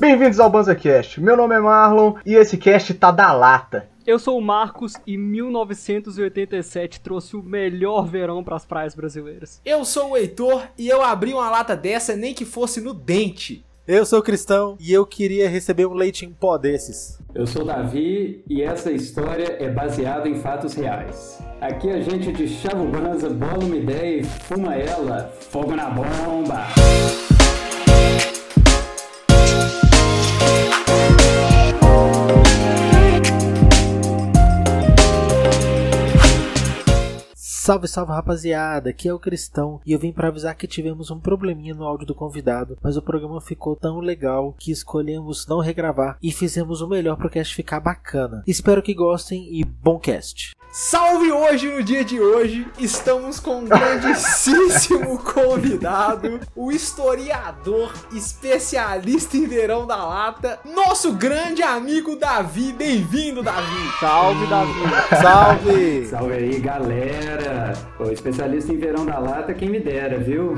Bem-vindos ao BanzaCast. Meu nome é Marlon e esse cast tá da lata. Eu sou o Marcos e 1987 trouxe o melhor verão para as praias brasileiras. Eu sou o Heitor e eu abri uma lata dessa nem que fosse no dente. Eu sou cristão e eu queria receber um leite em pó desses. Eu sou Davi e essa história é baseada em fatos reais. Aqui a gente de chava o banza, bola uma ideia e fuma ela. Fogo na bomba! Salve, salve rapaziada, aqui é o Cristão e eu vim para avisar que tivemos um probleminha no áudio do convidado, mas o programa ficou tão legal que escolhemos não regravar e fizemos o melhor pro cast ficar bacana. Espero que gostem e bom cast. Salve hoje no dia de hoje, estamos com um grandíssimo convidado, o historiador especialista em verão da lata, nosso grande amigo Davi. Bem-vindo, Davi. Salve, Davi. Salve! Salve aí, galera! O especialista em verão da lata, quem me dera, viu?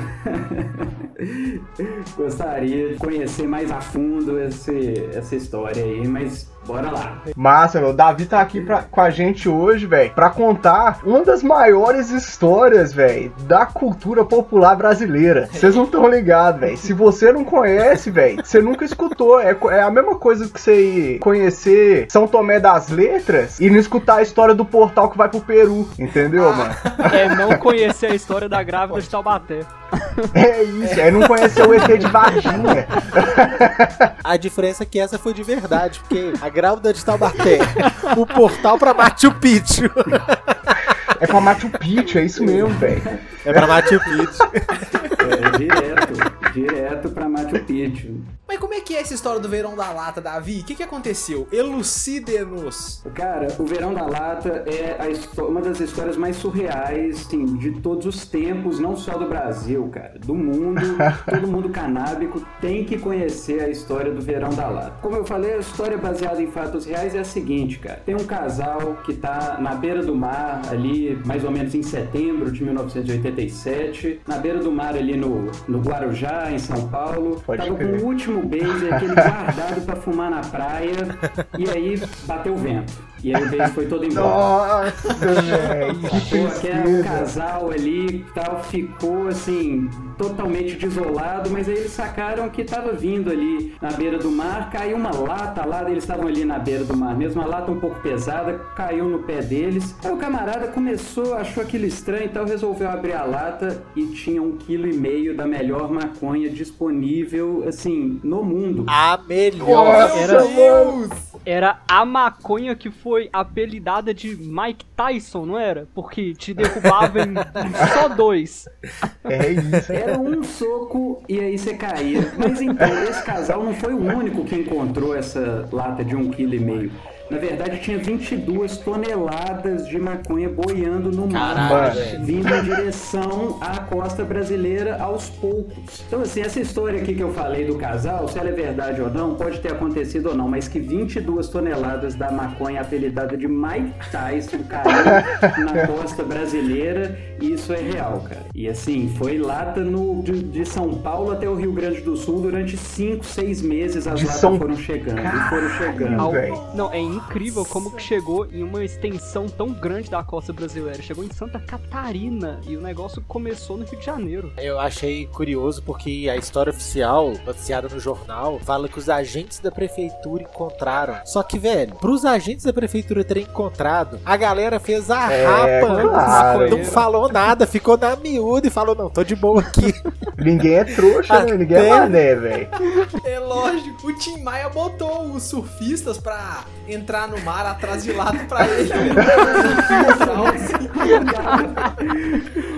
Gostaria de conhecer mais a fundo esse, essa história aí, mas bora lá. Massa, meu. O Davi tá aqui pra, com a gente hoje, velho, pra contar uma das maiores histórias, velho, da cultura popular brasileira. Vocês não estão ligados, velho. Se você não conhece, velho, você nunca escutou. É, é a mesma coisa que você conhecer São Tomé das Letras e não escutar a história do portal que vai pro Peru, entendeu, mano? É não conhecer a história da grávida de Taubaté. É isso, é não conhecer o ET de Varginha. A diferença é que essa foi de verdade, porque a grávida de Taubaté, o portal pra Machu Picchu. É pra Machu Picchu, é isso mesmo, velho. É pra Machu Picchu. É, direto, direto pra Machu Picchu. É que é essa história do verão da lata, Davi? O que, que aconteceu? Elucide-nos. Cara, o Verão da Lata é uma das histórias mais surreais assim, de todos os tempos, não só do Brasil, cara, do mundo. Todo mundo canábico tem que conhecer a história do Verão da Lata. Como eu falei, a história baseada em fatos reais é a seguinte, cara. Tem um casal que tá na beira do mar, ali mais ou menos em setembro de 1987, na beira do mar ali no, no Guarujá, em São Paulo. Pode Tava crer. com o último beijo, aquele guardado pra fumar na praia, e aí bateu o vento. E aí o beijo foi todo embora. Nossa, velho, que Pô, um tristeza. casal ali tal, ficou assim, totalmente desolado, mas aí eles sacaram que tava vindo ali na beira do mar, caiu uma lata lá, eles estavam ali na beira do mar mesmo, uma lata um pouco pesada, caiu no pé deles. Aí o camarada começou, achou aquilo estranho, então resolveu abrir a lata e tinha um quilo e meio da melhor maconha disponível, assim, no mundo. A melhor. Nossa, Era- mano. Era a maconha que foi apelidada de Mike Tyson, não era? Porque te derrubava em só dois. É isso. Era um soco e aí você caía. Mas então, esse casal não foi o único que encontrou essa lata de um quilo e meio. Na verdade, tinha 22 toneladas de maconha boiando no mar, vindo em direção à costa brasileira aos poucos. Então, assim, essa história aqui que eu falei do casal, se ela é verdade ou não, pode ter acontecido ou não, mas que 22 toneladas da maconha apelidada de Mike Tyson caiu na costa brasileira, isso é real, cara. E assim, foi lata no, de, de São Paulo até o Rio Grande do Sul durante 5, 6 meses as De latas São- foram chegando e foram chegando. Ao-. Não, é incrível como que chegou em uma extensão tão grande da costa brasileira. Chegou em Santa Catarina e o negócio começou no Rio de Janeiro. Eu achei curioso porque a história oficial, noticiada no jornal, fala que os agentes da prefeitura encontraram. Só que, velho, pros agentes da prefeitura terem encontrado, a galera fez a É, rapa antes. claro. Não falou nada, ficou na miúda e falou: não, tô de boa aqui. Ninguém é trouxa, né? Ninguém é mané, velho. É lógico, o Tim Maia botou os surfistas pra entrar no mar atrás de lata pra ele.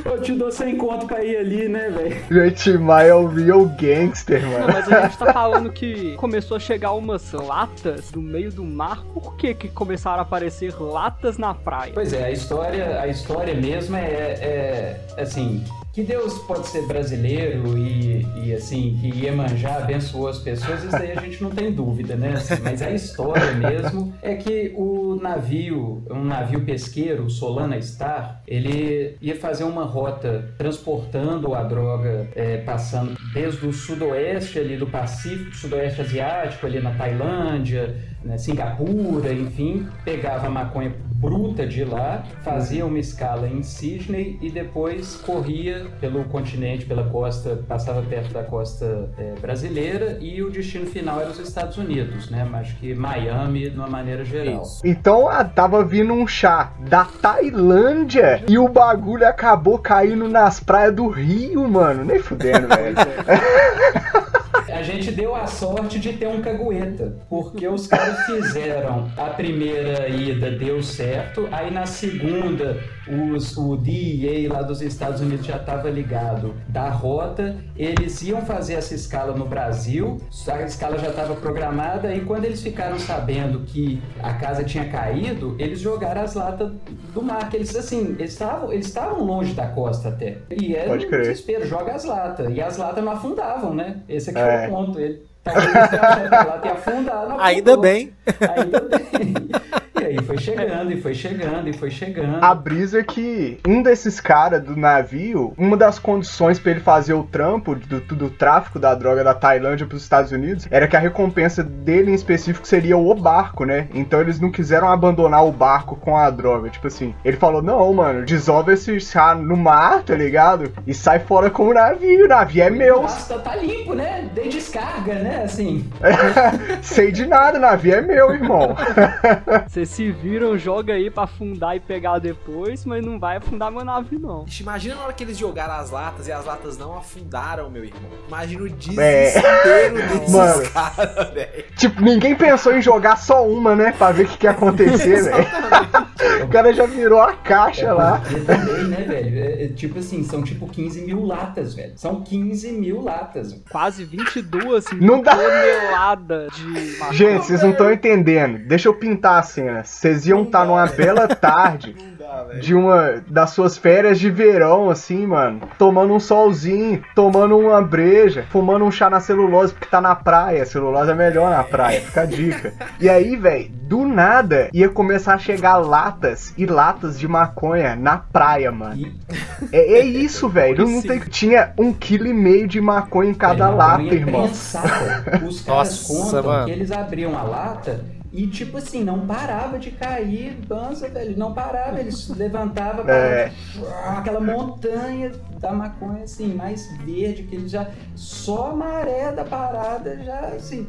Eu te dou 100 conto pra ir ali, né, velho? Gente, Maia é o real gangster, Não, mano. mas a gente tá falando que começou a chegar umas latas no meio do mar. Por que que começaram a aparecer latas na praia? Pois é, a história, a história mesmo é, é, assim, Que Deus pode ser brasileiro e, e assim, que Iemanjá abençoou as pessoas, isso daí a gente não tem dúvida, né? Assim, mas a história mesmo é que o navio, um navio pesqueiro, o Solana Star, ele ia fazer uma rota transportando a droga, é, passando desde o sudoeste ali do Pacífico, sudoeste asiático, ali na Tailândia, né, Singapura, enfim, pegava a maconha bruta de lá, fazia uma escala em Sydney e depois corria pelo continente, pela costa, passava perto da costa é, brasileira e o destino final era os Estados Unidos, né? Mas que Miami, de uma maneira geral. Isso. Então ah, tava vindo um chá da Tailândia e o bagulho acabou caindo nas praias do Rio, mano. Nem fudendo, velho. A gente deu a sorte de ter um cagueta, porque os caras fizeram a primeira ida, deu certo, aí na segunda os, o DEA lá dos Estados Unidos já estava ligado da rota, eles iam fazer essa escala no Brasil, a escala já estava programada, e quando eles ficaram sabendo que a casa tinha caído, eles jogaram as latas do mar, que eles assim, eles estavam eles estavam longe da costa até. E era Pode um desespero, joga as latas. E as latas não afundavam, né? Esse aqui É. foi o ponto. Ele talvez afundar, não Ainda bem. Ainda bem. E foi chegando, e foi chegando, e foi chegando. A brisa é que um desses caras do navio, uma das condições pra ele fazer o trampo do, do tráfico da droga da Tailândia pros Estados Unidos era que a recompensa dele em específico seria o barco, né? Então eles não quiseram abandonar o barco com a droga. Tipo assim, ele falou: não, mano, dissolve esse chá no mar, tá ligado? E sai fora com o navio. O navio é meu. Nossa, tá limpo, né? Dei descarga, né? Assim. Sei de nada, o navio é meu, irmão. Vocês se viram, joga aí pra afundar e pegar depois, mas não vai afundar meu navio, não. Ixi, Imagina na hora que eles jogaram as latas e as latas não afundaram, meu irmão. Imagina o É. desespero desses Mano. caras, velho. Tipo, ninguém pensou em jogar só uma, né? Pra ver o que, que ia acontecer, velho. O cara já virou a caixa lá. E também, né, velho? É, é, tipo assim, são tipo 15 mil latas, velho. São 15 mil latas. Quase 22 Não dá. toneladas de. Gente, vocês não estão entendendo. Deixa eu pintar a cena. Vocês iam estar numa bela tarde dá, de uma das suas férias de verão, assim, mano. Tomando um solzinho, tomando uma breja, fumando um chá na celulose, porque tá na praia. Celulose é melhor na praia, fica a dica. E aí, velho, do nada ia começar a chegar latas e latas de maconha na praia, mano. E É, é isso, velho. Não tem, tinha um quilo e meio de maconha em cada Velho, lata, irmão. Os caras Nossa, contam mano. que eles abriam a lata e, tipo assim, não parava de cair banza, velho. Não parava, eles levantavam É. para aquela montanha da maconha, assim, mais verde, que eles já. Só a maré da parada já, assim.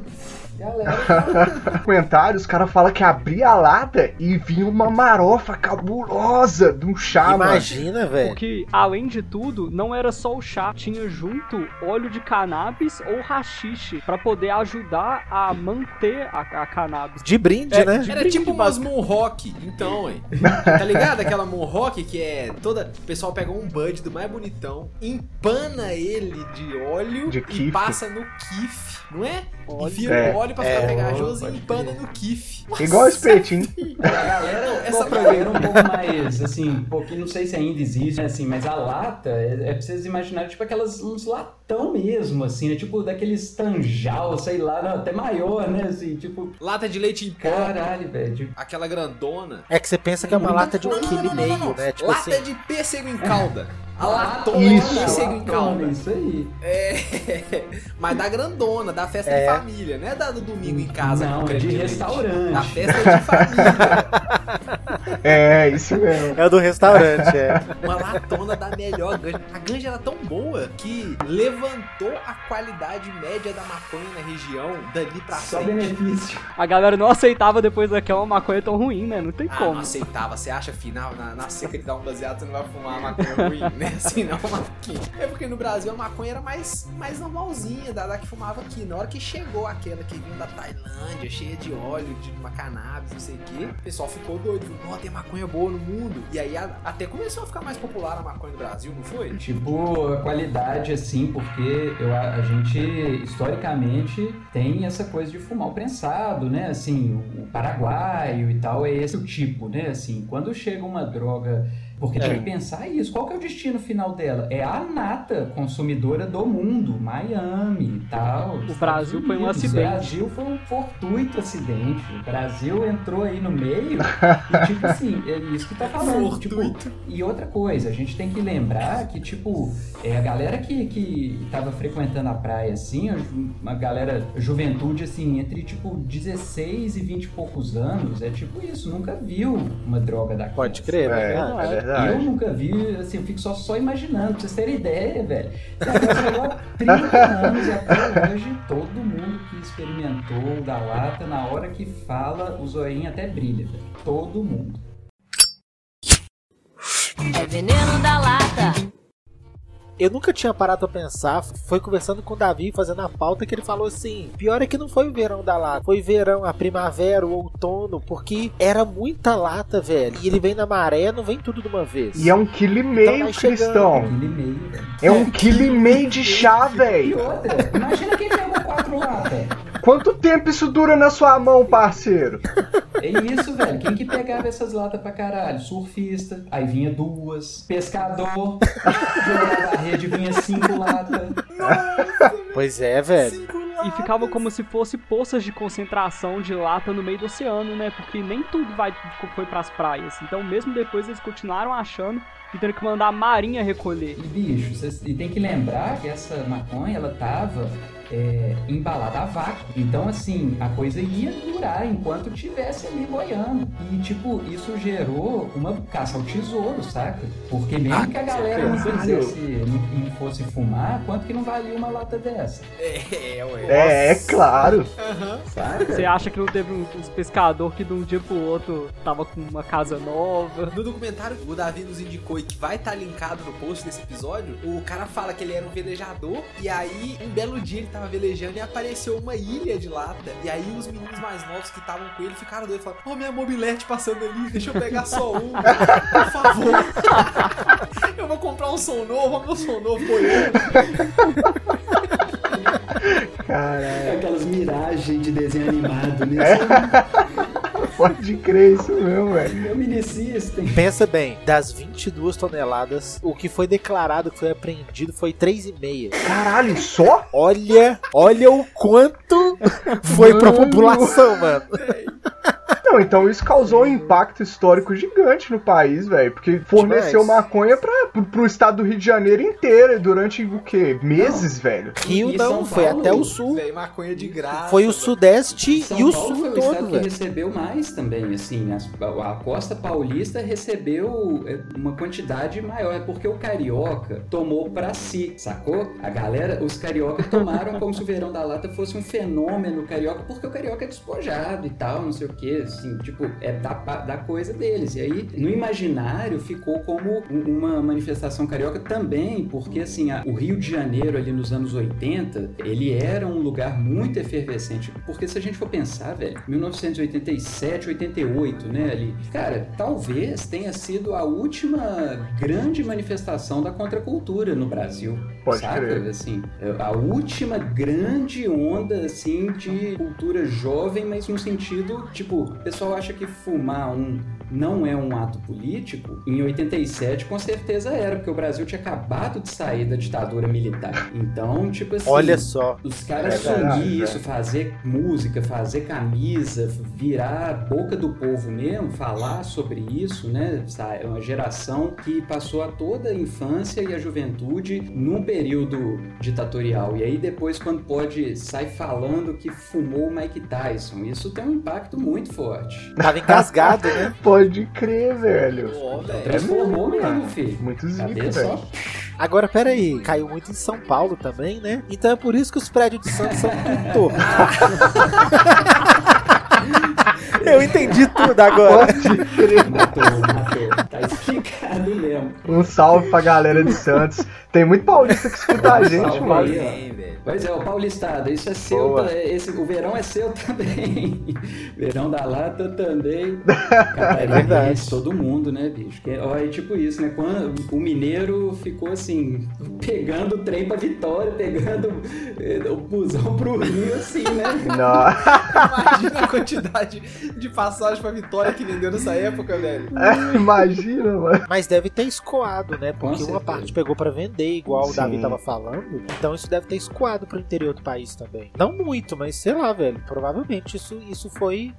Galera, comentários, os caras falam que abria a lata e vinha uma marofa cabulosa de um chá, mano. Imagina, velho. Porque, além de tudo, não era só o chá, tinha junto óleo de cannabis ou rachixe pra poder ajudar a manter a, a cannabis. De brinde, É, né? de- Era tipo umas Moonrock, então, hein? Tá ligado? Aquela Moonrock que é toda. O pessoal pega um bud do mais bonitão, empana ele de óleo De e kiff. passa no kiff, não é? Óleo. Enfia É. o óleo pra ficar É. pegajoso e empana no kiff. Igual espetinho. A galera, Essa galera um pouco mais, assim, um pouquinho, não sei se ainda existe, né, assim, mas a lata, é, é pra vocês imaginarem, tipo, aquelas, uns latão mesmo, assim, né, tipo, daqueles tanjal, sei lá, não, até maior, né, assim, tipo, Lata de leite em pó. caralho, velho, tipo, Aquela grandona. É que você pensa que é uma lata de um quilo e meio, né? Tipo Lata assim. de pêssego em calda. A latona Isso. de pêssego em calda. isso aí. É, mas da grandona, da festa É. de família, não é da do domingo em casa. Não, é de restaurante. Da festa de família. É, isso mesmo. É o do restaurante, é. Uma latona da melhor ganja. A ganja era tão boa que levantou a qualidade média da maconha na região dali pra Só frente. benefício. A galera não aceitava depois daquela maconha tão ruim, né? Não tem Ah, como. não aceitava. Você acha final, na, na seca de dar um baseado, você não vai fumar uma maconha ruim, né? Assim não, aqui. É porque no Brasil a maconha era mais, mais normalzinha, da, da que fumava aqui. Na hora que chegou aquela que vinha da Tailândia, cheia de óleo, de uma cannabis, não sei o quê, o pessoal ficou doido. "Ó, tem maconha boa no mundo. E aí a- até começou a ficar mais popular a maconha no Brasil, não foi? Tipo, a qualidade, assim, porque eu, a, a gente, historicamente, tem essa coisa de fumar o prensado, né? Assim, o, o paraguaio e tal, é esse o tipo, né? Assim, quando chega uma droga. Porque É. tem que pensar isso. Qual que é o destino no final dela? É a nata consumidora do mundo, Miami e tal. O Brasil foi um Unidos. acidente. O Brasil foi um fortuito acidente. O Brasil entrou aí no meio e, tipo assim, é isso que tá falando. Tipo, Fortuito. e outra coisa, a gente tem que lembrar que, tipo, é, a galera que, que tava frequentando a praia, assim, uma galera, juventude, assim, entre, tipo, 16 e 20 e poucos anos, é tipo isso, nunca viu uma droga daquela. Pode crer, É, né? é verdade. Eu nunca vi, assim, eu fico só, só imaginando, pra vocês terem ideia, velho. Há 30 anos e até hoje todo mundo que experimentou o da lata, na hora que fala, o zoinho até brilha, velho. Todo mundo. É veneno da lata. Eu nunca tinha parado pra pensar. Foi conversando com o Davi, fazendo a pauta, que ele falou assim: pior é que não foi o verão da lata, foi verão, a primavera, o outono, porque era muita lata, velho. E ele vem na maré, não vem tudo de uma vez. E é um quilo e Então meio, vai chegando. Cristão. Meio. É um quilo e meio de chá, E velho. outra, imagina quem pegou quatro latas. Quanto tempo isso dura na sua mão, parceiro? É isso, velho. Quem que pegava essas latas pra caralho? Surfista, aí vinha duas. Pescador, jogava rede, vinha cinco latas. Pois é, velho. E ficava como se fosse poças de concentração de lata no meio do oceano, né? Porque nem tudo vai, foi pras praias. Então, mesmo depois, eles continuaram achando e tendo que mandar a marinha recolher. E bicho, cês- e tem que lembrar que essa maconha, ela tava é, embalada a vácuo. Então, assim, a coisa ia durar enquanto tivesse ali boiando. E, tipo, isso gerou uma caça ao tesouro, saca? Porque mesmo Ah, que a galera não fizesse, não, não fosse fumar, quanto que não valia uma lata dessa? É, ué. É, é claro. Aham. Saca? Você acha que não teve um- uns pescador que de um dia pro outro tava com uma casa nova? No documentário que o Davi nos indicou e que vai estar linkado no post desse episódio, o cara fala que ele era um velejador e aí um belo dia ele tava velejando e apareceu uma ilha de lata. E aí os meninos mais novos que estavam com ele ficaram doidos e falaram: Ó, minha mobilete passando ali, deixa eu pegar só um, por favor. eu vou comprar um som novo, olha meu som novo boiando. Caralho. Aquelas miragens de desenho animado, né? Pode crer isso mesmo, velho. Meu mini system. Pensa bem, das 22 toneladas, o que foi declarado que foi apreendido foi 3,5. Caralho, só? Olha, olha o quanto foi pra Mano. população, mano. Não, então isso causou um impacto histórico gigante no país, velho. Porque forneceu Demais. maconha pra, pro, pro estado do Rio de Janeiro inteiro durante o quê? Meses, velho. Rio E não, São foi Paulo, até o sul. Véi, maconha de graça. Foi o velho. sudeste São e o Paulo sul foi o estado todo, que velho. recebeu mais também, assim, as- a, a costa paulista recebeu é, uma quantidade maior, é porque o carioca tomou pra si, sacou? A galera, os carioca tomaram como se o verão da lata fosse um fenômeno carioca, porque o carioca é despojado e tal, não sei o que, assim, tipo, é da, da coisa deles. E aí, no imaginário, ficou como um- uma manifestação carioca também, porque, assim, a- o Rio de Janeiro ali nos anos 80, ele era um lugar muito efervescente, porque se a gente for pensar, velho, 1987, 88, né, ali, cara, talvez tenha sido a última grande manifestação da contracultura no Brasil. Pode saca? crer. Assim, a última grande onda, assim, de cultura jovem, mas no sentido, tipo, pessoal acha que fumar um não é um ato político, em 87 com certeza era, porque o Brasil tinha acabado de sair da ditadura militar. Então, tipo assim, Olha só. os caras É assumir isso, é. fazer música, fazer camisa, virar a boca do povo mesmo, falar sobre isso, né? É uma geração que passou a toda a infância e a juventude num período ditatorial. E aí depois, quando pode, sai falando que fumou o Mike Tyson. Isso tem um impacto muito forte. Tava engasgado, né? Pode crer, velho. Ó, velho. Transformou mesmo, mesmo, filho. Muito só? velho. Agora, peraí, caiu muito em São Paulo também, né? Então é por isso que os prédios de Santos são tudo tortos. Eu entendi tudo agora. Pode crer. Matou, matou. Tá explicado mesmo. Um salve pra galera de Santos. Tem muito paulista que escuta a gente, mano. aí. Pois é, o Paulistado, isso é seu, Boa. tá- esse, o verão é seu também. verão da lata também. Catarinense, verdade. todo mundo, né, bicho? Que, ó, é tipo isso, né? Quando o mineiro ficou assim, pegando o trem pra Vitória, pegando eh, o busão pro Rio, assim, né? Não. Imagina a quantidade de passagem pra Vitória que vendeu nessa época, velho. Imagina, mano. Mas deve ter escoado, né? Porque uma parte pegou pra vender, igual o Sim. Davi tava falando. Então isso deve ter escoado pro interior do país também. Não muito, mas sei lá, velho. Provavelmente isso, isso foi.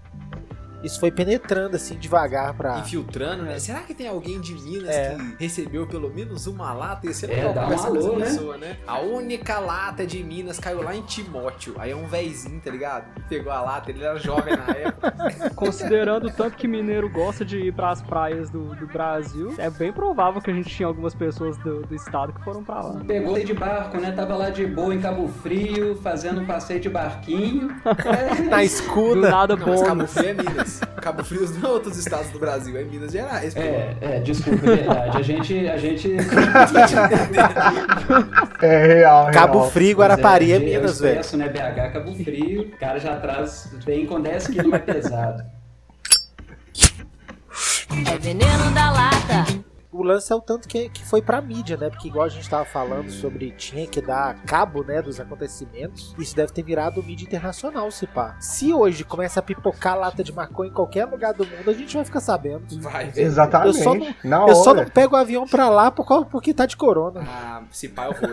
Isso foi penetrando assim devagar pra. Infiltrando, né? Será que tem alguém de Minas É. que recebeu pelo menos uma lata? Ia ser É, legal dá um alô, né? pessoa, né? A única lata de Minas caiu lá em Timóteo. Aí é um véizinho, tá ligado? Pegou a lata, ele era jovem na época. Considerando o tanto que mineiro gosta de ir pras praias do, do Brasil, é bem provável que a gente tinha algumas pessoas do, do estado que foram pra lá. Pegou de barco, né? Tava lá de boa em Cabo Frio, fazendo um passeio de barquinho. É, Na Do escuda. nada Não, mas Cabo. Frio é Minas. Cabo Frio não é outros estados do Brasil, é Minas Gerais. pô. É, é, desculpa, é verdade. A gente. A gente É real, Cabo real. Frio, Guarapari é, Mas Minas, velho. né? BH, Cabo Frio. O cara já traz, vem com 10 quilos mais pesado. É veneno da lata. O lance é o tanto que, que foi pra mídia, né? Porque igual a gente tava falando sobre tinha que dar cabo, né, dos acontecimentos, isso deve ter virado mídia internacional, se pá. Se hoje começa a pipocar lata de maconha em qualquer lugar do mundo, a gente vai ficar sabendo. Vai. Exatamente. Eu só não- Na Eu hora. só não pego o avião pra lá por causa- porque tá de corona. Ah, se pá, eu vou.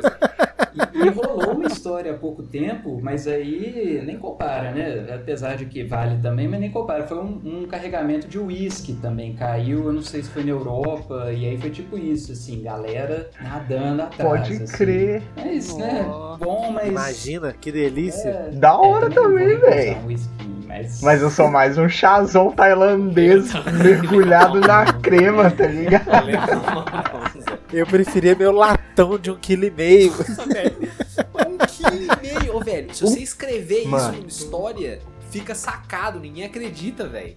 E, e rolou uma história há pouco tempo, mas aí nem compara, né? Apesar de que vale também, mas nem compara. Foi um, um carregamento de uísque também. Caiu, eu não sei se foi na Europa, e aí foi tipo isso, assim, galera nadando atrás. Pode assim. crer. Mas, né? Ó. Bom, mas. Imagina, que delícia. É, Da hora é, também, velho. mas... Mas eu sou mais um chazão tailandês mergulhado na crema, tá ligado? Eu preferia meu latão de um quilo e meio. Nossa, velho. Um quilo e meio. Ô, velho, se você escrever isso Mano. numa história, fica sacado, ninguém acredita, velho.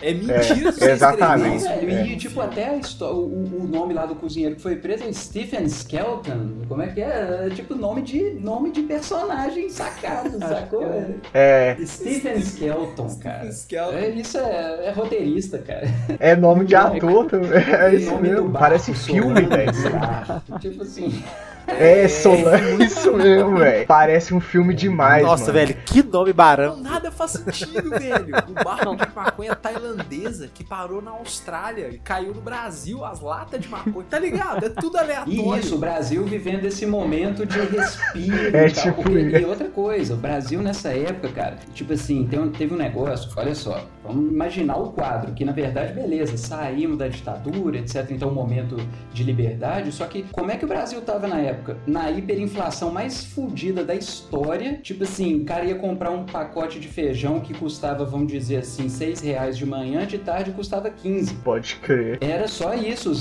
É mentira se você escrever exatamente. É. e tipo, até o, o nome lá do cozinheiro que foi preso é Stephen Skelton. Como é que é? É tipo nome de, nome de personagem sacado, sacou? velho? É, Stephen Skelton, cara. Skelton. É, isso é, é roteirista, cara. é nome de ator também. É isso Nome do mesmo. barco, Parece filme, velho. Tipo assim. É, Solano, isso mesmo, velho. Parece um filme demais, Nossa, mano. velho, que nome Não, barão. nada faz sentido, velho. O barco de maconha tailandesa que parou na Austrália e caiu no Brasil, as latas de maconha. Tá ligado? É tudo E aleatório. isso, o Brasil vivendo esse momento de respiro É e tal. tipo e outra coisa, o Brasil nessa época, cara, tipo assim, tem teve um negócio, olha só, vamos imaginar o quadro, que na verdade, beleza, saímos da ditadura, etc, então um momento de liberdade, só que como é que o Brasil tava na época? Na hiperinflação mais fodida da história, tipo assim, o cara ia comprar um pacote de feijão que custava, vamos dizer assim, 6 reais de manhã, de tarde custava 15. Pode crer. Era só isso,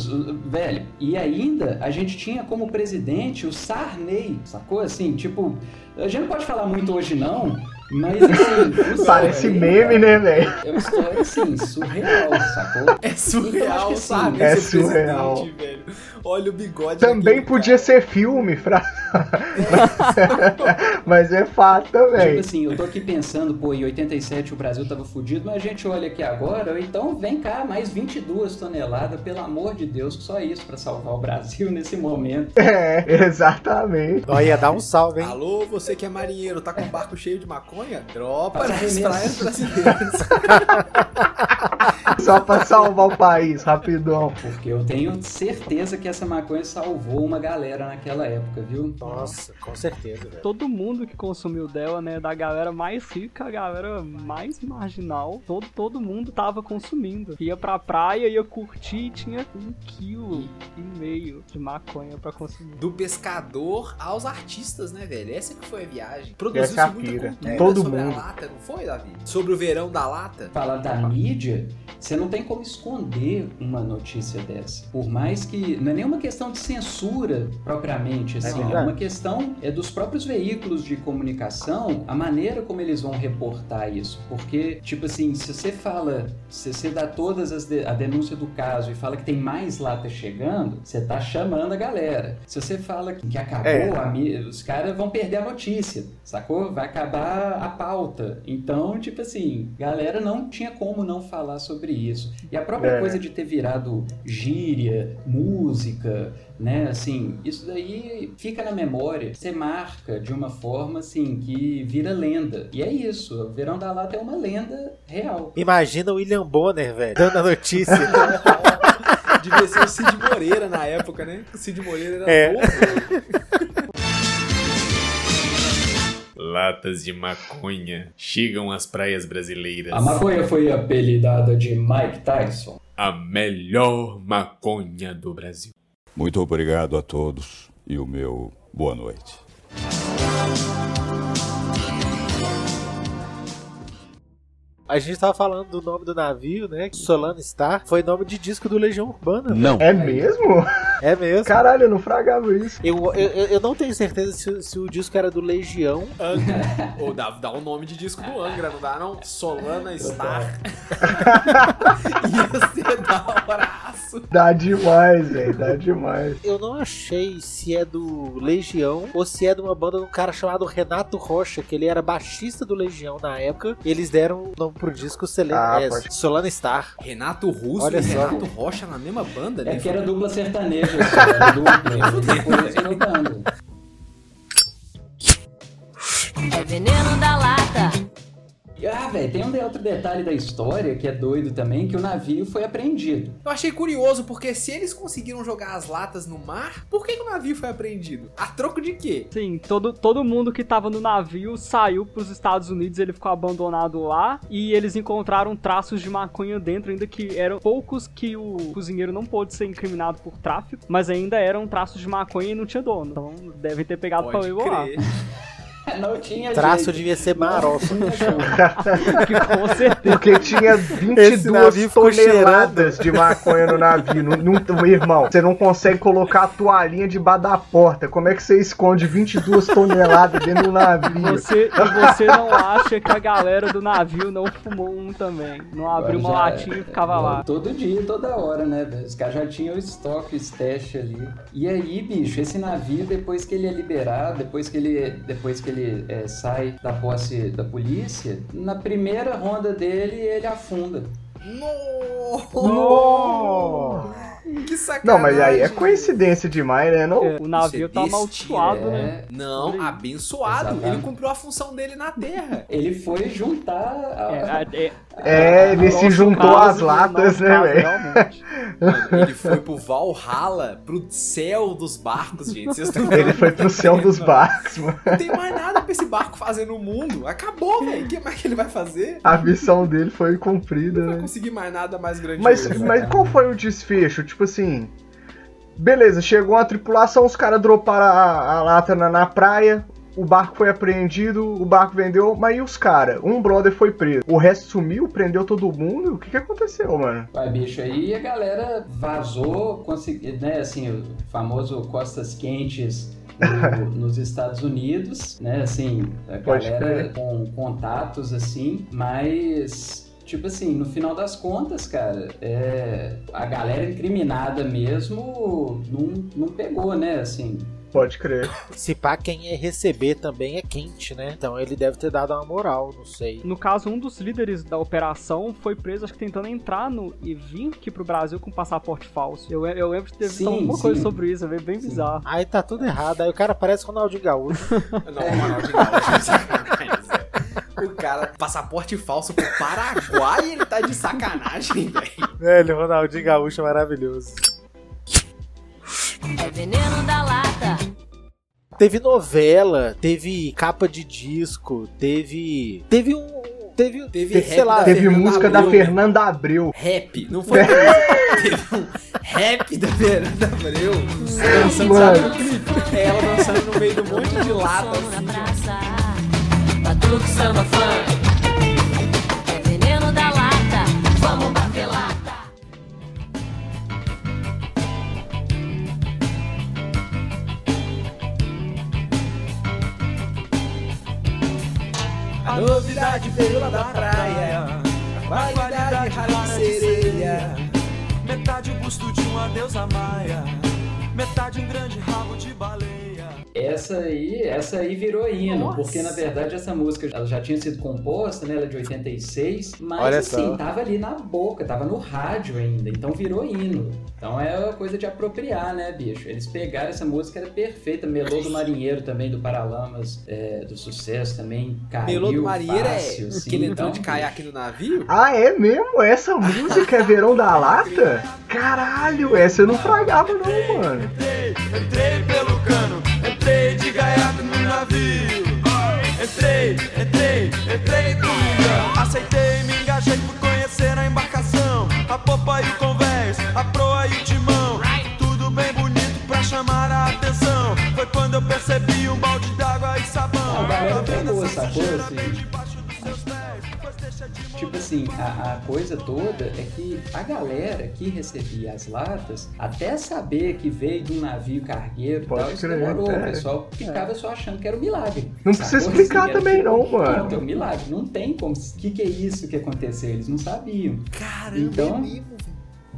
velho. E ainda a gente tinha como presidente o Sarney, sacou? Assim, tipo, a gente não pode falar muito hoje não, mas assim. o Parece meme, cara, né, velho? É uma história assim, surreal, sacou? É Então, acho surreal, que assim, sabe? é surreal. velho. Olha o bigode. Também podia cara. ser filme, fra... Mas é fato Tipo também. assim, eu tô aqui pensando, pô, em 87 o Brasil tava fudido, mas a gente olha aqui agora, então vem cá, mais 22 toneladas, pelo amor de Deus, só isso pra salvar o Brasil nesse momento. É, exatamente. Ó, ia dar um salve, hein? Alô, você que é marinheiro, tá com um barco cheio de maconha? Dropa Faz nas praias brasileiras. Só pra salvar o país, rapidão. Porque eu tenho certeza que essa maconha salvou uma galera naquela época, viu? Nossa, com certeza, velho. Todo mundo que consumiu dela, né, da galera mais rica, a galera mais marginal, todo, todo mundo tava consumindo. Ia pra praia, ia curtir e tinha um quilo e meio de maconha pra consumir. Do pescador aos artistas, né, velho? Essa que foi a viagem. Produziu-se é a muita cultura Todo sobre mundo. a lata, não foi, Davi? Sobre o verão da lata. Falar da mídia, você não tem como esconder uma notícia dessa. Por mais que. Não é nenhuma questão de censura propriamente, assim. É, verdade. uma questão é dos próprios veículos de comunicação, a maneira como eles vão reportar isso. Porque, tipo assim, se você fala, se você dá todas as de- a denúncia do caso e fala que tem mais lata chegando, você tá chamando a galera. Se você fala que que acabou, É. a os caras vão perder a notícia, sacou? Vai acabar a pauta. Então, tipo assim, galera não tinha como não falar sobre sobre isso. E a própria É. coisa de ter virado gíria, música, né? Assim, isso daí fica na memória, você marca de uma forma assim que vira lenda. E é isso, o Verão da Lata é uma lenda real. Imagina o William Bonner, velho, dando a notícia. Devia ser o Cid Moreira na época, né? O Cid Moreira era É. novo. Latas de maconha chegam às praias brasileiras. A maconha foi apelidada de Mike Tyson. A melhor maconha do Brasil. Muito obrigado a todos e o meu boa noite. A gente tava falando do nome do navio, né? Solana Star foi nome de disco do Legião Urbana. Não. É mesmo? É mesmo. Caralho, eu não fragava isso. Eu, eu, eu- não tenho certeza se, o- se o disco era do Legião. Angra. Ou dá, dá o nome de disco do Angra, não dá não? Solana Star. Ia ser da horaço. Dá demais, velho. Dá demais. Eu não achei se é do Legião ou se é de uma banda de um cara chamado Renato Rocha, que ele era baixista do Legião na época. Eles deram o nome pro disco Selena, Ah, é, pode- Solana Star. Renato Russo Olha e só. Renato Rocha na mesma banda, É né? que era dupla sertaneja, É veneno da lata. Ah, velho, tem um de- outro detalhe da história que é doido também, que o navio foi apreendido. Eu achei curioso, porque se eles conseguiram jogar as latas no mar, por que, que o navio foi apreendido? A troco de quê? Sim, todo, todo mundo que tava no navio saiu pros Estados Unidos, ele ficou abandonado lá e eles encontraram traços de maconha dentro, ainda que eram poucos que o cozinheiro não pôde ser incriminado por tráfico, mas ainda eram traços de maconha e não tinha dono. Então devem ter pegado pra Pode eu lá. Não tinha Traço jeito. devia ser marofa no chão. Com certeza. Porque tinha Esse 22 navio ficou toneladas de maconha no navio. Não, não- irmão, você não consegue colocar a toalhinha debaixo da porta. Como é que você esconde 22 toneladas dentro do navio? Você, você não acha que a galera do navio não fumou um também? Não abriu uma latinha e ficava lá. Todo dia, toda hora, né? Os caras já tinham o estoque, o stash ali. E aí, bicho, esse navio, depois que ele é liberado, depois que ele, depois que ele é, sai da posse da polícia, na primeira ronda dele, ele afunda. No! Que sacanagem. Não, mas aí é coincidência demais, né? Não? O navio tá é amaldiçoado, né? É, Não, Olha aí. abençoado. Exatamente. Ele cumpriu a função dele na Terra. ele foi juntar a- É, é, É, ele se juntou às latas, né, velho? ele foi pro Valhalla, pro céu dos barcos, gente. Vocês estão Ele foi pro céu dos barcos, mano. Não tem mais nada pra esse barco fazer no mundo. Acabou, velho. O que mais que ele vai fazer? A missão dele foi cumprida, Não vai né? conseguir mais nada mais grande. Mas, mas qual foi o desfecho? Tipo assim. Beleza, chegou uma tripulação, os caras droparam a, a lata na, na praia, o barco foi apreendido, o barco vendeu, mas e os caras? Um brother foi preso. O resto sumiu, prendeu todo mundo? O que, que aconteceu, mano? Vai, bicho, aí a galera vazou, consegui, né, assim, o famoso costas quentes no- nos Estados Unidos, né, assim, a Pode galera com contatos, assim, mas, tipo assim, no final das contas, cara, é, a galera incriminada mesmo não, não pegou, né, assim, Pode crer. Se pá, quem é receber também é quente, né? Então ele deve ter dado uma moral, não sei. No caso, um dos líderes da operação foi preso, acho que tentando entrar no e vir aqui pro Brasil com passaporte falso. Eu, eu lembro de ter visto Sim, alguma coisa sim. sobre isso, é bem, bem Sim. bizarro. Aí tá tudo errado. Aí o cara parece Ronaldinho Gaúcho. Não, o Ronaldinho Gaúcho é. O cara, passaporte falso pro Paraguai e ele tá de sacanagem, velho. Velho, Ronaldinho Gaúcho é maravilhoso. É veneno da lata. Teve novela, teve capa de disco, teve. Teve um. Teve, Teve sei rap lá, da Teve Fernanda música da Abreu. Fernanda Abreu. Rap, não foi. Teve um rap da Fernanda Abreu. Dançando, sabe, clipe? É ela dançando no meio do monte de lata, assim. Batuque samba funk. É veneno da lata. Vamos bater lata. A novidade veio lá da praia. A qualidade rara sereia. Metade o busto de uma deusa maia. metade um grande rabo de baleia. Essa aí, essa aí virou hino, Nossa. porque na verdade essa música ela já tinha sido composta, né? Ela é de 86, mas Olha assim, só. tava ali na boca, tava no rádio ainda, então virou hino. Então é uma coisa de apropriar, né, bicho? Eles pegaram essa música, era perfeita. Melô do Marinheiro também, do Paralamas, é, do sucesso também, caiu Melô do Marinheiro fácil, é assim, que ele entrou então, de caiaque no navio? Ah, é mesmo? Essa música é Verão da Lata? Caralho, essa eu não fragava não, mano. Entrei, entrei pelo entrei de gaiato no navio. Entrei, entrei, entrei do engano. Aceitei, me engajei por conhecer a embarcação. A popa e o convés, a proa e o timão. Tudo bem bonito pra chamar a atenção. Foi quando eu percebi um balde d'água e sabão. Apenas pegou, essa sujeira Assim, Tipo assim, a, a coisa toda é que a galera que recebia as latas, até saber que veio de um navio cargueiro e Pode tal, isso demorou. é. O pessoal ficava só achando que era um milagre. Não precisa explicar Assim, também tipo, não, mano. Não, é um milagre. Não tem como. O que, que é isso que aconteceu? Eles não sabiam. Caramba, Então, é velho.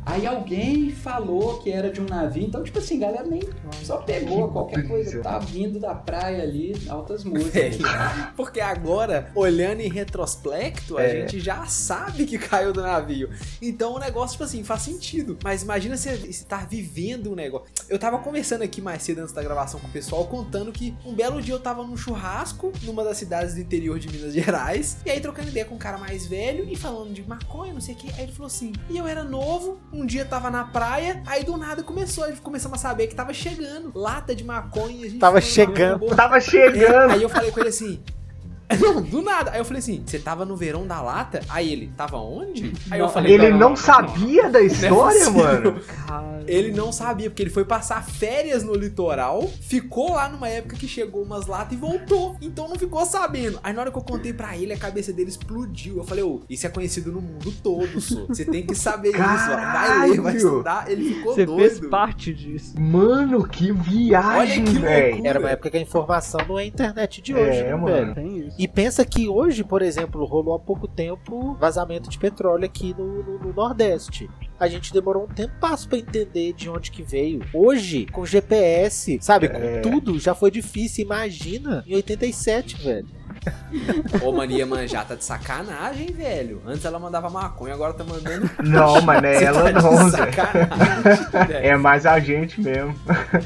Aí alguém falou que era de um navio, então, tipo assim, galera nem só pegou qualquer coisa, tá vindo da praia ali, altas músicas. Velho, Porque agora, olhando em retrospecto, a É. gente já sabe que caiu do navio. Então o negócio, tipo assim, faz sentido. Mas imagina você estar vivendo um negócio. Eu tava conversando aqui mais cedo antes da gravação com o pessoal, contando que um belo dia eu tava num churrasco numa das cidades do interior de Minas Gerais. E aí trocando ideia com um cara mais velho e falando de maconha, não sei o que. Aí ele falou assim: e eu era novo, um dia tava na praia, aí do nada começou, aí começamos a saber que tava chegando lata de maconha. a gente Tava lá, chegando. Tava É, chegando. aí eu falei com ele assim. Não, do nada. Aí eu falei assim: você tava no verão da lata? Aí ele, tava onde? Aí eu Não, falei: Ele "Não, não sabia da não é história, possível." mano. Cara, Ele não sabia, porque ele foi passar férias no litoral, ficou lá numa época que chegou umas latas e voltou. Então não ficou sabendo. Aí na hora que eu contei pra ele, a cabeça dele explodiu. Eu falei, ô, isso é conhecido no mundo todo, sô. Você tem que saber isso, ó. Vai ler, vai Caralho! estudar. Ele ficou você doido. fez parte disso. Mano, que viagem, Olha que velho. loucura. Era uma época que a informação não é a internet de hoje, É, né, mano. velho? Tem isso. E pensa que hoje, por exemplo, rolou há pouco tempo vazamento de petróleo aqui no, no- no Nordeste. A gente demorou um tempo pra entender de onde que veio. Hoje, com GPS, sabe, com É. tudo, já foi difícil. Imagina em 87, velho. Ô, mania manjar tá de sacanagem, velho. Antes ela mandava maconha, agora tá mandando. Não, mas não é ela tá de não, velho. É mais a gente mesmo.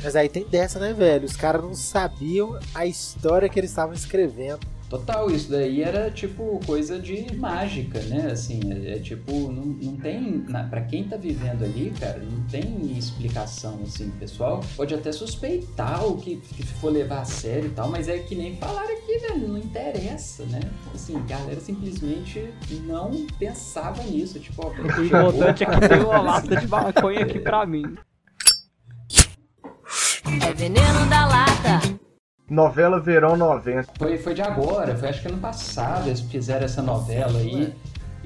Mas aí tem dessa, né, velho? Os caras não sabiam a história que eles estavam escrevendo. Total, isso daí era tipo coisa de mágica, né? Assim, é, é tipo, não, não tem. Na, pra quem tá vivendo ali, cara, não tem explicação, assim. O pessoal pode até suspeitar o que, que for levar a sério e tal, mas é que nem falaram aqui, velho, não interessa, né? Assim, a galera simplesmente não pensava nisso. Tipo, ó, O importante é que tem uma lata de maconha aqui pra mim. É veneno da lata. Novela Verão 90. Foi, foi de agora, foi acho que ano passado eles fizeram essa novela aí,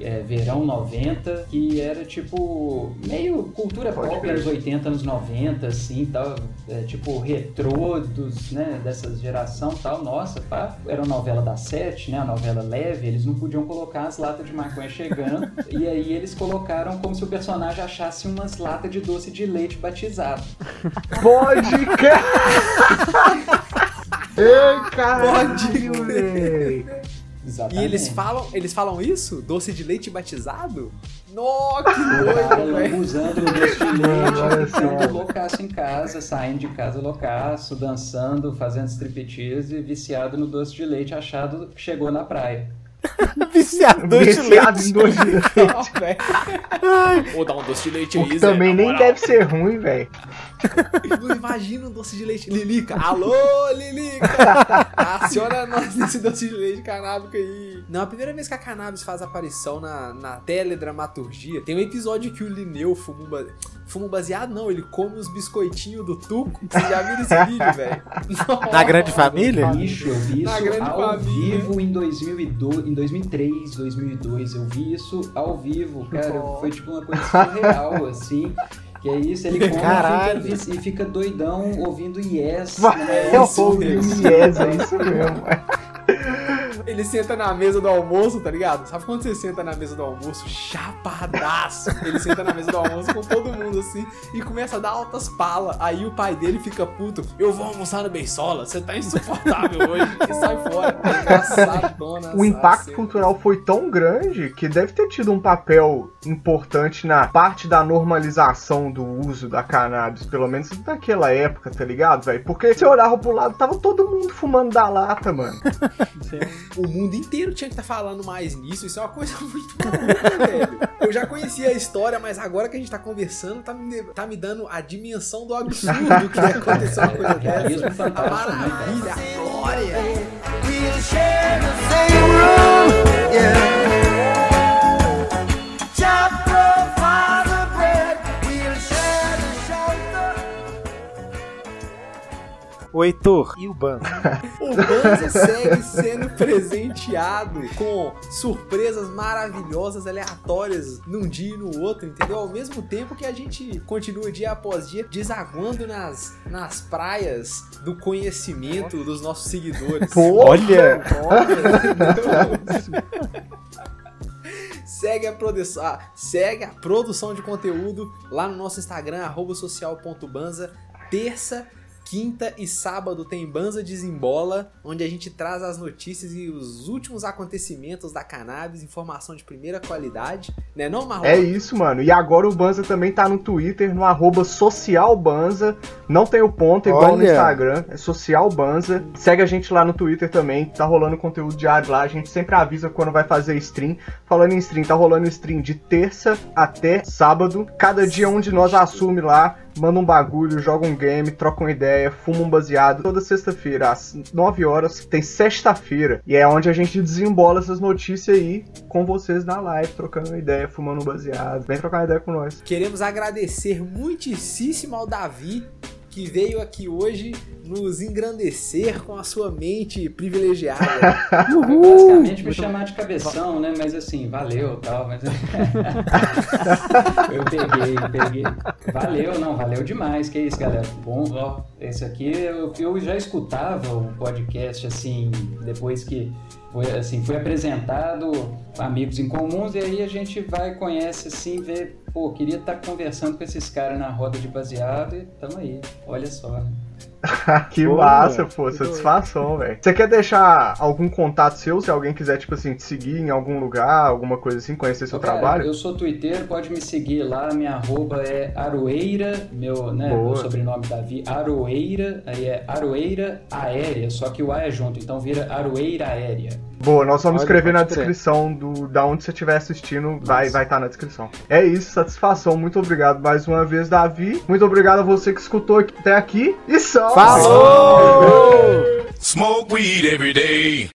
é, Verão 90, que era tipo meio cultura Pode pop anos 80, anos 90, assim, tal, é, tipo retrô dos, né, dessa geração tal. Nossa, pá, era uma novela da Sete, né, a novela leve, eles não podiam colocar as latas de maconha chegando, e aí eles colocaram como se o personagem achasse umas latas de doce de leite batizado. Pode crer! Ei, caralho, Pode crer. E eles falam, eles falam isso? Doce de leite batizado? Nó, que doido, velho. usando o doce de leite, ficando loucaço em casa, saindo de casa loucaço, dançando, fazendo striptease e viciado no doce de leite, achado que chegou na praia. Viciador de Viciado leite. em doce de leite. Velho. Ou dá um doce de leite aí, também nem moral. deve ser ruim, velho. Não imagina um doce de leite. Lilica, alô, Lilica! Aciona nós nesse doce de leite canábico aí. Não, a primeira vez que a cannabis faz aparição na, na teledramaturgia, tem um episódio que o Lineu fuma um, ba- fuma um baseado, não, ele come os biscoitinhos do Tuco. Vocês já viram esse vídeo, velho? Na grande família? Bicho, eu vi Na isso grande ao família. vivo em 2002, em 2003, 2002. Eu vi isso ao vivo, cara. Foi tipo uma coisa surreal, assim. Que é isso, ele come e fica, e doidão ouvindo Yes. Vai, né? é o isso fogo mesmo. yes, é isso mesmo. Ele senta na mesa do almoço, tá ligado? Sabe quando você senta na mesa do almoço, chapadaço? Ele senta na mesa do almoço com todo mundo assim e começa a dar altas palas. Aí o pai dele fica puto. Eu vou almoçar no Beisola, você tá insuportável hoje. E sai fora. Engraçadona, O impacto sabe? cultural foi tão grande que deve ter tido um papel importante na parte da normalização do uso da cannabis, pelo menos naquela época, tá ligado, velho? Porque você olhava pro lado, tava todo mundo fumando da lata, mano. É um- O mundo inteiro tinha que estar falando mais nisso. Isso é uma coisa muito maluca, velho. Eu já conhecia a história, mas agora que a gente tá conversando, tá me, tá me dando a dimensão do absurdo que aconteceu uma coisa Realismo dessa. A maravilha, a glória. We'll share the same room, yeah. O Heitor e o Banzo. O Banza segue sendo presenteado com surpresas maravilhosas, aleatórias, num dia e no outro, entendeu? Ao mesmo tempo que a gente continua dia após dia desaguando nas, nas praias do conhecimento dos nossos seguidores. Olha! Segue a, produção, ah, segue a produção de conteúdo lá no nosso Instagram, arroba social.banza. Terça, quinta e sábado tem Banza Desembola, onde a gente traz as notícias e os últimos acontecimentos da cannabis, informação de primeira qualidade. Né não, Marlon? É isso, mano. E agora o Banza também tá no Twitter, no arroba socialbanza. Não tem o ponto, igual no Olha. Instagram. É socialbanza. Segue a gente lá no Twitter também. Tá rolando conteúdo diário lá. A gente sempre avisa quando vai fazer stream. Falando em stream, tá rolando stream de terça até sábado. Cada dia um de nós assume lá. Manda um bagulho, joga um game, troca uma ideia, fuma um baseado. Toda sexta-feira, às 9 horas, tem sexta-feira. E é onde a gente desembola essas notícias aí com vocês na live, trocando uma ideia, fumando um baseado. Vem trocar uma ideia com nós. Queremos agradecer muitíssimo ao Davi que veio aqui hoje nos engrandecer com a sua mente privilegiada. Basicamente me chamar de cabeção, né? Mas assim, valeu tal, mas. eu peguei, peguei. Valeu, não, valeu demais. Que isso, galera. Bom, ó, esse aqui eu, eu já escutava o podcast assim, depois que foi, assim, foi apresentado amigos em comuns, e aí a gente vai, conhece assim, vê, pô, queria estar conversando com esses caras na roda de baseado e tamo aí. Olha só, né? que Pô, massa, mano, pô, satisfação, velho. Você quer deixar algum contato seu, se alguém quiser, tipo assim, te seguir em algum lugar, alguma coisa assim, conhecer seu cara, trabalho? Eu sou twitteiro, pode me seguir lá, minha arroba é Aroeira, meu, né, Boa. meu sobrenome Davi, Aroeira, aí é Aroeira Aérea, só que o A é junto, então vira Aroeira Aérea. Boa, nós vamos Olha, escrever na crer. descrição do, da onde você estiver assistindo, vai vai estar na descrição. É isso, satisfação, muito obrigado mais uma vez, Davi. Muito obrigado a você que escutou aqui- até aqui e salve! Falou! Smoke weed every day.